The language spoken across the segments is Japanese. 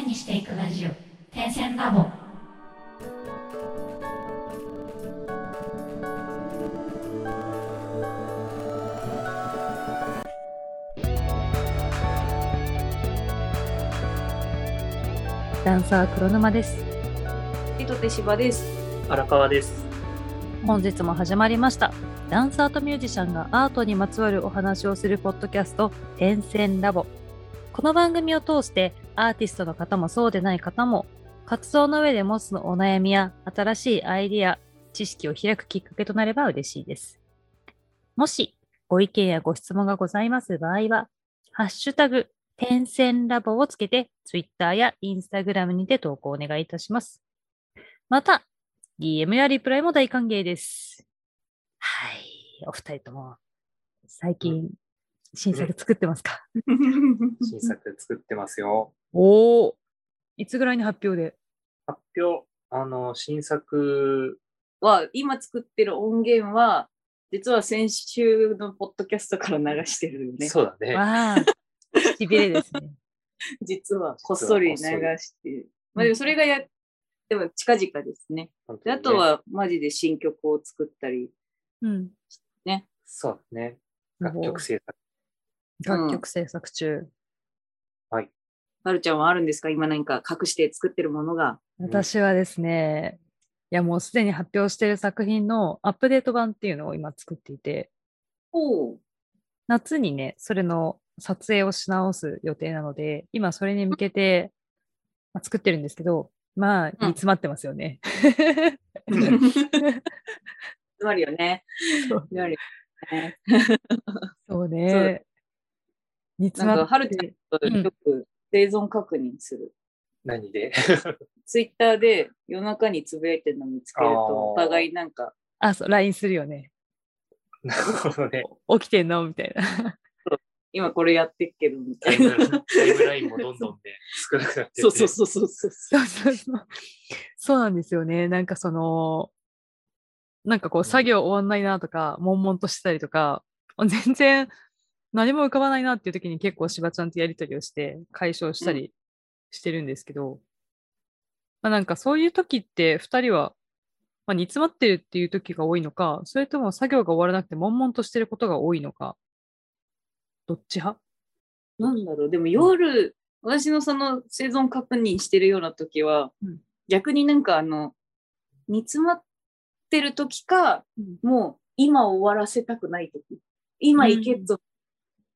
線にしていくラジオ点線ラボダンサー黒沼です。糸手芝です。荒川です。本日も始まりました。ダンサーとミュージシャンがアートにまつわるお話をするポッドキャスト、点線ラボ。この番組を通して、アーティストの方もそうでない方も、活動の上で持つお悩みや新しいアイディア、知識を開くきっかけとなれば嬉しいです。もし、ご意見やご質問がございます場合は、ハッシュタグ、点線ラボをつけて、Twitter や Instagram にて投稿お願いいたします。また、DM やリプライも大歓迎です。はい。お二人とも、最近、新作作ってますか、新作作ってますよ。おおいつぐらいに発表で？発表、あの、新作、は、今作ってる音源は、実は先週のポッドキャストから流してるよね。そうだね。わあ、しびれですね。実はこっそり流して。まあでもそれがや、でも近々ですね。ねあと、はマジで新曲を作ったり。うん。そうだね。楽曲制作。楽曲制作中。はるちゃんはあるんですか？今何か隠して作ってるものが。私はですね、いやもうすでに発表している作品のアップデート版っていうのを今作っていて、おう夏にね、それの撮影をし直す予定なので、今それに向けて、まあ、作ってるんですけど、まあ、煮詰まってますよね。つまり よね。そうね。そうね。煮詰なんか、まってはるちゃんとよく生存確認する。何で？ツイッターで夜中につぶやいてるの見つけると、お互いなんか、あ、そう、LINE するよね。なるほどね。起きてんの？みたいな。今これやってっけど、みたいな。タイムラインもどんどんね、少なくなってってそうそうそうそうそう。そうそうそう。そうなんですよね。なんかその、なんかこう作業終わんないなとか、悶々としてたりとか、全然何も浮かばないなっていう時に結構しばちゃんとやりとりをして解消したりしてるんですけど、まあなんかそういう時って二人は、まあ、煮詰まってるっていう時が多いのか、それとも作業が終わらなくて悶々としてることが多いのか、どっち派？なんだろう、でも夜、私のその生存確認してるような時は、うん逆になんかあの、煮詰まってる時か、うんもう今終わらせたくない時。今行けぞ、う。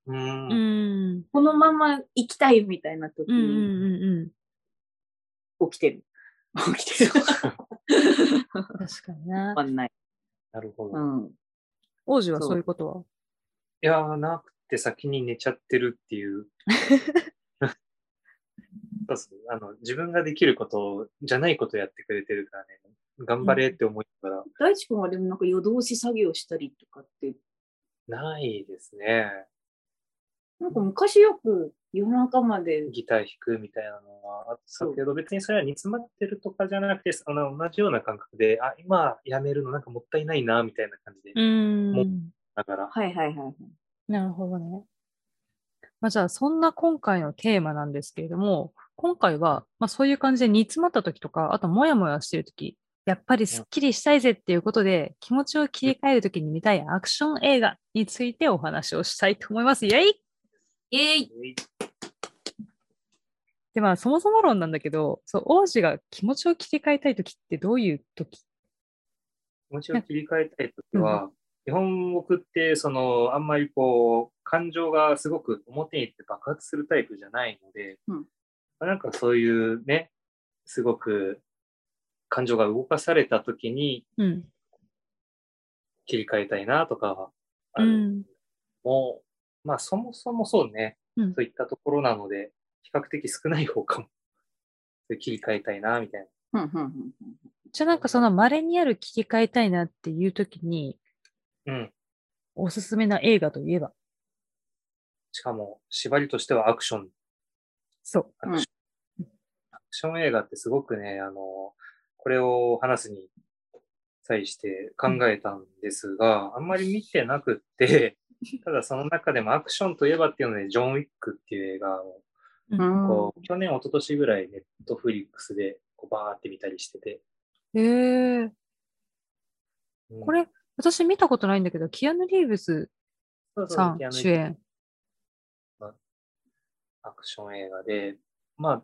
うんん。このまま行きたいみたいな時うんうんにうんうん。起きてる。起きてる。確かになわ。かんない。なるほど。いうん。王子はそういうことは？やー、なくて先に寝ちゃってるっていう。そうそうあの自分ができることじゃないことやってくれてるからね、頑張れって思いながら、大地君はでもなんか夜通し作業したりとかって、ないですね。なんか昔よく夜中まで、ギター弾くみたいなのはあったけど、別にそれは煮詰まってるとかじゃなくて、あの同じような感覚で、あ、今やめるのなんかもったいないな、みたいな感じで、んもだから、はいはいはいはい。なるほどね。まあ、じゃあ、そんな今回のテーマなんですけれども、今回は、まあ、そういう感じで煮詰まった時とか、あともやもやしてる時、やっぱりスッキリしたいぜっていうことで、気持ちを切り替える時に見たいアクション映画についてお話をしたいと思います。イェイイェイで、まあ、そもそも論なんだけど、そう、王子が気持ちを切り替えたい時ってどういう時？気持ちを切り替えたいときは、基本僕って、その、あんまりこう、感情がすごく表に出て爆発するタイプじゃないので、うんまあなんかそういうね、すごく感情が動かされたときにうん。切り替えたいなとかはある。うん。もう、まあそもそもそうね、うんそういったところなので、比較的少ない方かも。で切り替えたいな、みたいな。ふんふんふんじゃあなんかその稀にある切り替えたいなっていう時に、うん。おすすめな映画といえば、しかも、縛りとしてはアクションそう。アクション、アクション映画ってすごくね、あの、これを話すに際して考えたんですが、あんまり見てなくって、ただその中でもアクションといえばっていうので、ジョン・ウィックっていう映画をうんこう去年、一昨年ぐらいネットフリックスでこうバーって見たりしてて。へえ。うんこれ、私見たことないんだけど、キアヌ・リーブスさん主演。アクション映画で、まあ、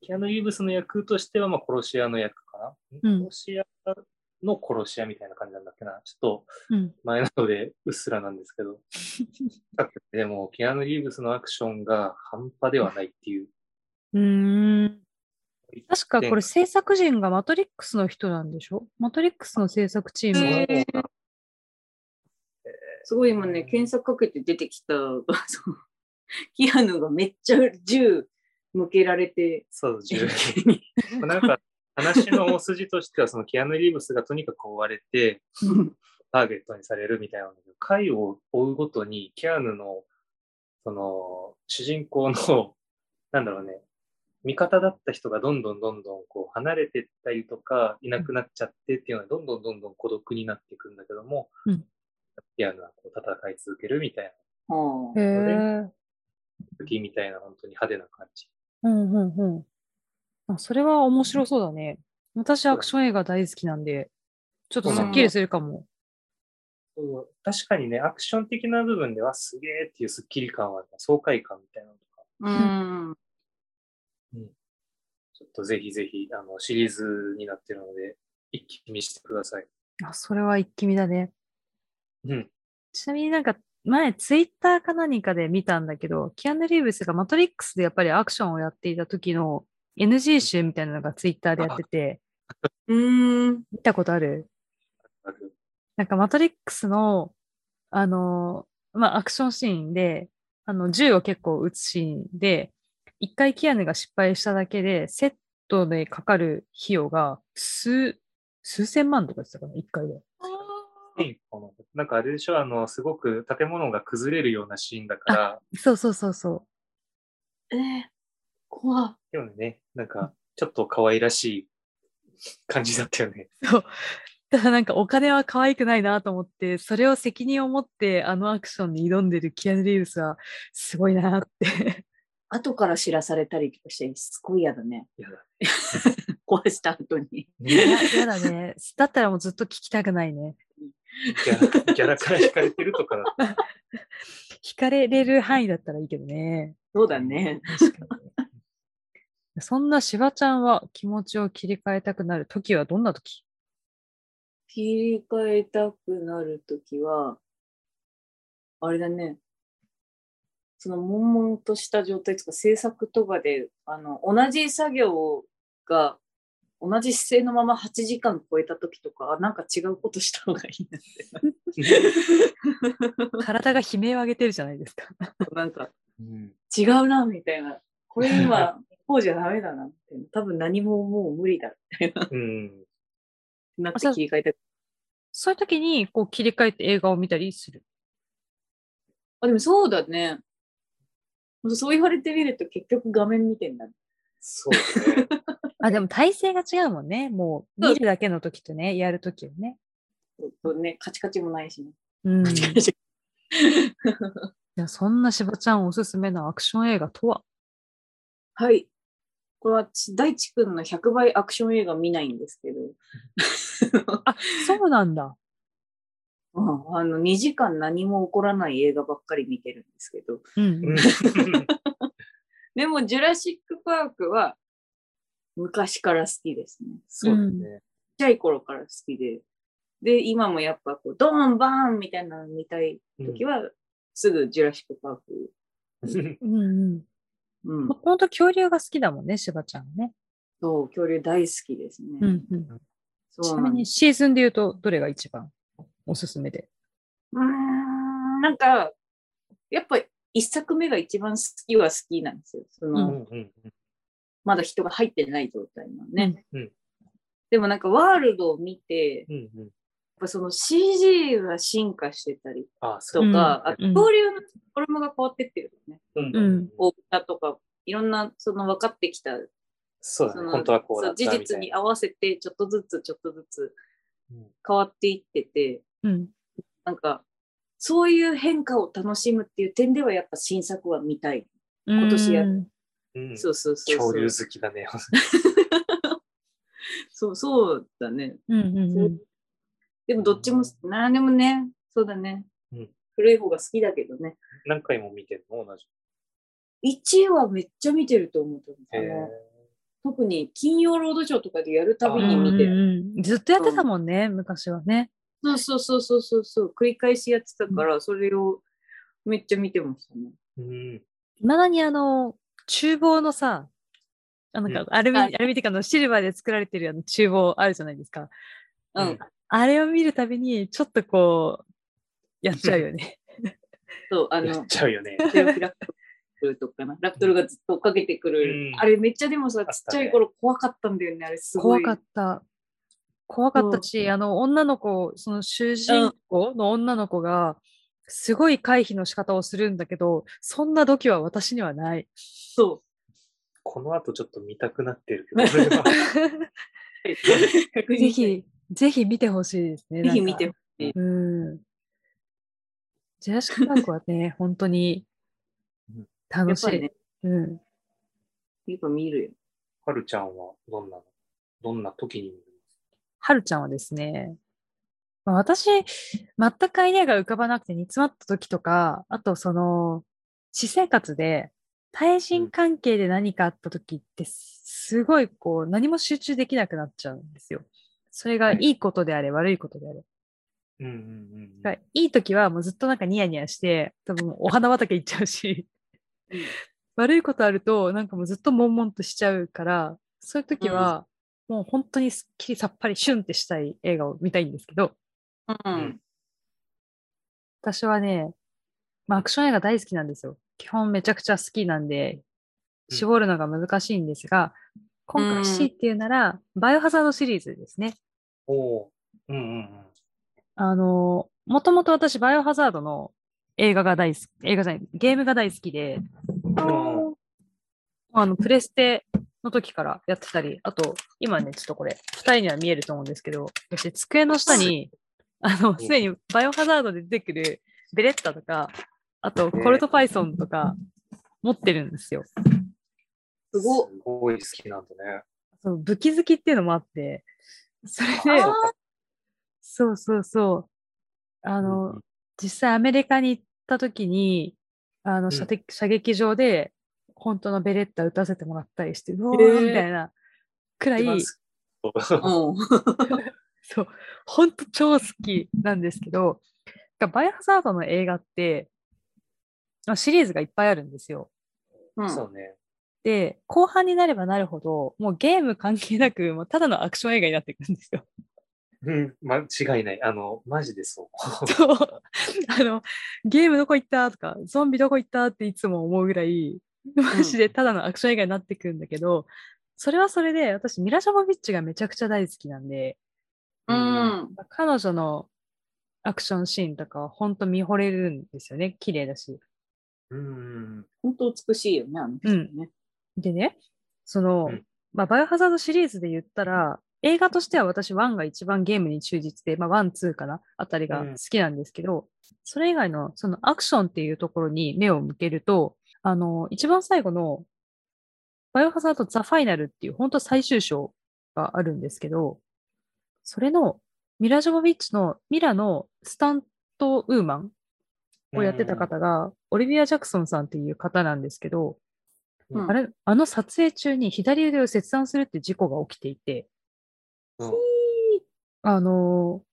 キアヌ・リーブスの役としては、まあ、殺し屋の役かな、うん殺し屋の殺し屋みたいな感じなんだっけな。ちょっとうん。前なのでうっすらなんですけど。でも、キアヌ・リーブスのアクションが半端ではないっていう。うーん。確かこれ制作人がマトリックスの人なんでしょ？マトリックスの制作チームが。へーすごい今ね、検索かけて出てきた、そ うキアヌがめっちゃ銃向けられて、そう、銃 なんか、話の大筋としては、そのキアヌ・リーブスがとにかく追われて、ターゲットにされるみたいなんだけど、回を追うごとに、キアヌの、その、主人公の、なんだろうね、味方だった人がどんどんどんどんこう離れていったりとか、いなくなっちゃってっていうのは、どんどんどんどん孤独になっていくんだけども、うんキアヌはこう戦い続けるみたいはへあえ。な、時みたいな本当に派手な感じ。うんうんうん。あ、それは面白そうだね。私アクション映画大好きなんで、ちょっとすっきりするかも。そう確かにね、アクション的な部分ではすげえっていうスッキリ感は、爽快感みたいなのとか、うん。ちょっとぜひぜひ、あの、シリーズになってるので、一気に見せてください。あ、それは一気見だね。うん。ちなみになんか、前、ツイッターか何かで見たんだけど、キアヌ・リーブスがマトリックスでやっぱりアクションをやっていた時の NG 集みたいなのがツイッターでやってて、うん。見たことある？なんかマトリックスの、あのーまあ、アクションシーンで、あの、銃を結構撃つシーンで、一回キアヌが失敗しただけで、セットでかかる費用が数、数千万とか言ってたかな、一回で。なんかあれでしょ、あの、すごく建物が崩れるようなシーンだから、そうそうそうそえー、怖っでもね、なんか、ちょっと可愛らしい感じだったよね。う。そう。ただなんかお金は可愛くないなと思って、それを責任を持ってあのアクションに挑んでるキアヌ・リーブスはすごいなって。後から知らされたりとかして、すごい嫌だね。いやだ 壊した後に。いや、やだね。だったらもうずっと聞きたくないね。ギャラギャラから引かれてるとかだったら 惹かれれる範囲だったらいいけどね。そうだね。確かに。そんなしばちゃんは気持ちを切り替えたくなるときはどんなとき切り替えたくなるときは、あれだね。その悶々とした状態とか制作とかで、あの、同じ作業が同じ姿勢のまま8時間超えたときとか、あなんか違うことした方がいいなって。体が悲鳴を上げてるじゃないですか。なんかうん違うな、みたいな。これ今、こうじゃダメだな、みたいな。多分何ももう無理だ、みたいな。うん。なって切り替えたくそういうときにこう切り替えて映画を見たりする。あ、でもそうだね。そう言われてみると結局画面見てんだね。そうだね。あ、でも体勢が違うもんね。もう見るだけのときとね、やるときはね。そうね、カチカチもないしね。うん。カチカチ いやそんなしばちゃんおすすめのアクション映画とは？はい。これはち大地君の100倍アクション映画見ないんですけど、あ、そうなんだ。うんあの2時間何も起こらない映画ばっかり見てるんですけど、うんう。ん でもジュラシック・パークは昔から好きですね。そうだね。ちっちゃい頃から好きで。で、今もやっぱこう、ドーンバーンみたいなの見たい時は、すぐジュラシック・パーク。うんうん。うんも。ともと恐竜が好きだもんね、しばちゃんはね。そう、恐竜大好きですね。うんうん。ちなみにシーズンで言うと、どれが一番おすすめで？うーん、なんか、やっぱ一作目が一番好きは好きなんですよ。その、うんうんまだ人が入ってない状態のね。うんうんでもなんかワールドを見て、うんうん。ぱその CG が進化してたりあ、そう。とか、うんあと恐竜のフォルムが変わってってるよね。うんうん大きさとか、いろんなその分かってきた、そうだね。その本当はこうだったそう事みたいな。実に合わせて、ちょっとずつちょっとずつうん変わっていってて、うん。なんか、そういう変化を楽しむっていう点では、やっぱ新作は見たい。今年やるる。うんそうそうそうそう。恐竜好きだね。そう、そうだね。うんうんうん。でもどっちも、なんでもね、そうだね。うん古い方が好きだけどね。何回も見てるの？同じ。1位はめっちゃ見てると思う。あへの特に金曜ロードショーとかでやるたびに見てる。うんうんうんずっとやってたもんね、昔はね。そうそうそうそうそうそう。繰り返しやってたから、それをめっちゃ見てましたね。うん。いまだにあの、厨房のさ、あなんかうんアルミ、はいアルミっていうかあのシルバーで作られてるあの厨房あるじゃないですか。うん。うんあれを見るたびに、ちょっとこう、やっちゃうよね。そう、あやっの、ちゃうよね。ルとかな。ラクトルがずっと追っかけてくる。うんあれめっちゃでもさ、ちっちゃい頃怖かったんだよね。あれすごい。怖かった。怖かったし、あの、女の子、その主人公の女の子が、すごい回避の仕方をするんだけど、そんな度胸は私にはない。そこの後ちょっと見たくなってるけど、ぜひ、ぜひ見てほしいですね。ぜひ見てほしい。うん。ジュラシック・パークはね、本当にや楽しい。ね、うん。やっぱ見るよ。はるちゃんはどんなの？どんな時に見るはるちゃんはですね、まあ私、全くアイデアが浮かばなくて煮詰まった時とか、あとその、私生活で対人関係で何かあった時って、すごいこう、何も集中できなくなっちゃうんですよ。それがいいことであれ、悪いことであれ。うんうんうんがいい時はもうずっとなんかニヤニヤして、多分お花畑行っちゃうし、うん悪いことあるとなんかもうずっと悶々としちゃうから、そういう時はもう本当にすっきりさっぱりシュンってしたい映画を見たいんですけど、うん。私はね、まあアクション映画大好きなんですよ。基本めちゃくちゃ好きなんで、うん絞るのが難しいんですが、今うん回強いっていうなら、バイオハザードシリーズですね。おーうんうんうん。あの、もともと私、バイオハザードの映画が大好き、映画じゃない、ゲームが大好きで、うんあの、プレステの時からやってたり、あと、今ね、ちょっとこれ、二人には見えると思うんですけど、私、机の下に、あの、すでにバイオハザードで出てくるベレッタとか、あと、コルトパイソンとか、持ってるんですよ。すごっ。すごい好きなんだね。そう武器好きっていうのもあって、それでそうそうそう。あの、うん実際アメリカに行った時に、あの、ん射的射撃場で、本当のベレッタ撃たせてもらったりして、うーーみたいなくらい、そううん。そう、本当超好きなんですけど、がバイオハザードの映画って、まあシリーズがいっぱいあるんですよ。うん。そうね。で、後半になればなるほど、もうゲーム関係なく、もうただのアクション映画になってくるんですよ。うん、間違いない。あの、マジでそう。そう。あの、ゲームどこ行った？とか、ゾンビどこ行った？っていつも思うぐらい、マジでただのアクション映画になってくるんだけど、それはそれで、私、ミラ・ジョボビッチがめちゃくちゃ大好きなんで、うん。彼女のアクションシーンとかは本当見惚れるんですよね。綺麗だし。うん。本当美しいよね、あの人ね。でね、その、うん。まあ、バイオハザードシリーズで言ったら、映画としては私1が一番ゲームに忠実で、まあ、1、2かなあたりがうん。好きなんですけど、それ以外のそのアクションっていうところに目を向けると、あの、一番最後のバイオハザードザ・ファイナルっていう本当最終章があるんですけど、それのミラ・ジョボビッチのミラのスタントウーマンをやってた方が、オリビア・ジャクソンさんっていう方なんですけど、うん。あれ、あの撮影中に左腕を切断するって事故が起きていて、うん。あのー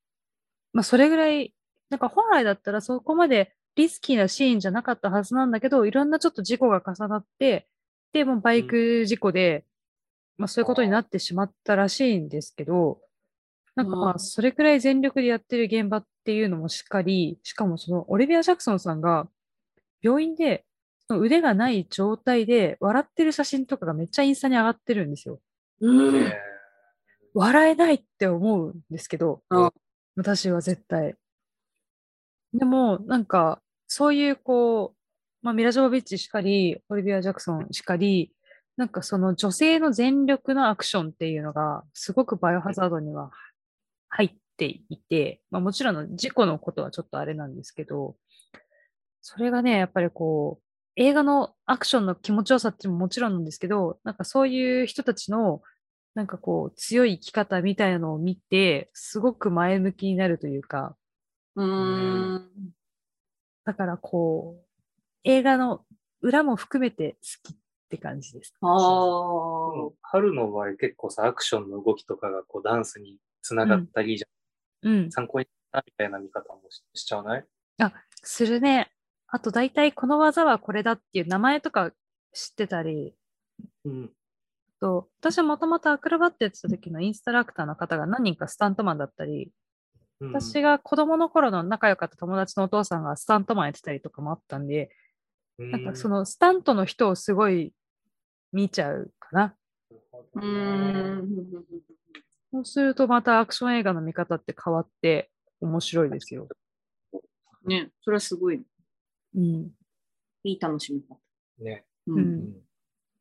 まあ、それぐらい、なんか本来だったらそこまでリスキーなシーンじゃなかったはずなんだけど、いろんなちょっと事故が重なって、で、もうバイク事故で、まあそういうことになってしまったらしいんですけど、なんかまうん。あそれくらい全力でやってる現場っていうのもしっかり、しかもそのオリビア・ジャクソンさんが病院でその腕がない状態で笑ってる写真とかがめっちゃインスタに上がってるんですよ。うん。ね笑えないって思うんですけど、うん私は絶対。でも、なんか、そういうこう、まあ、ミラ・ジョービッチしかり、オリビア・ジャクソンしかり、なんかその女性の全力のアクションっていうのが、すごくバイオハザードには入っていて、まあ、もちろんの事故のことはちょっとあれなんですけど、それがね、やっぱりこう、映画のアクションの気持ちよさっていうのももちろんなんですけど、なんかそういう人たちの、なんかこう、強い生き方みたいなのを見て、すごく前向きになるというか、うーん。だからこう、映画の裏も含めて好きって感じです。ああ。春の場合結構さ、アクションの動きとかがこうダンスにつながったりじゃん、うん。参考になったみたいな見方もししちゃわない？するね。あと大体この技はこれだっていう名前とか知ってたり、うん。と私はもともとアクロバットやってた時のインストラクターの方が何人かスタントマンだったり、うん。私が子供の頃の仲良かった友達のお父さんがスタントマンやってたりとかもあったんで、なんかそのスタントの人をすごい見ちゃうかな。うーん。そうするとまたアクション映画の見方って変わって面白いですよ。ね、それはすごい、うん。いい楽しみ方。ね。う。うんん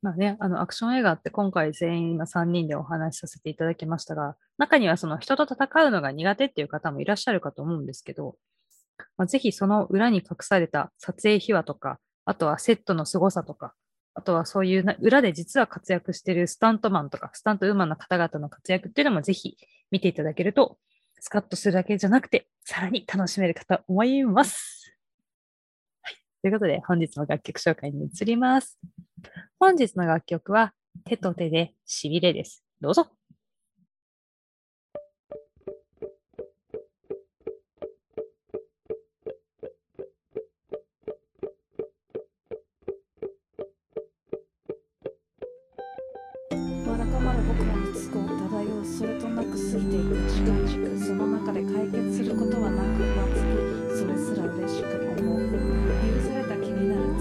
まあね、あのアクション映画って今回全員今3人でお話しさせていただきましたが、中にはその人と戦うのが苦手っていう方もいらっしゃるかと思うんですけど、まあ、ぜひその裏に隠された撮影秘話とか、あとはセットの凄さとか、あとはそういうな裏で実は活躍しているスタントマンとか、スタントウーマンの方々の活躍っていうのもぜひ見ていただけると、スカッとするだけじゃなくて、さらに楽しめるかと思います。ということで、本日の楽曲紹介に移ります。本日の楽曲は、手と手でしびれです。どうぞ。わだかまる僕らの都合漂うそれとなく過ぎていく時間軸その中で解決することはなく待つそれすら嬉しく思う。許された気になる。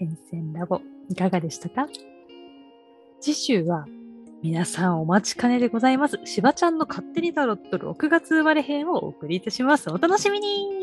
変遷ラボいかがでしたか？次週は皆さんお待ちかねでございます。しばちゃんの勝手にタロット6月生まれ編をお送りいたします。お楽しみに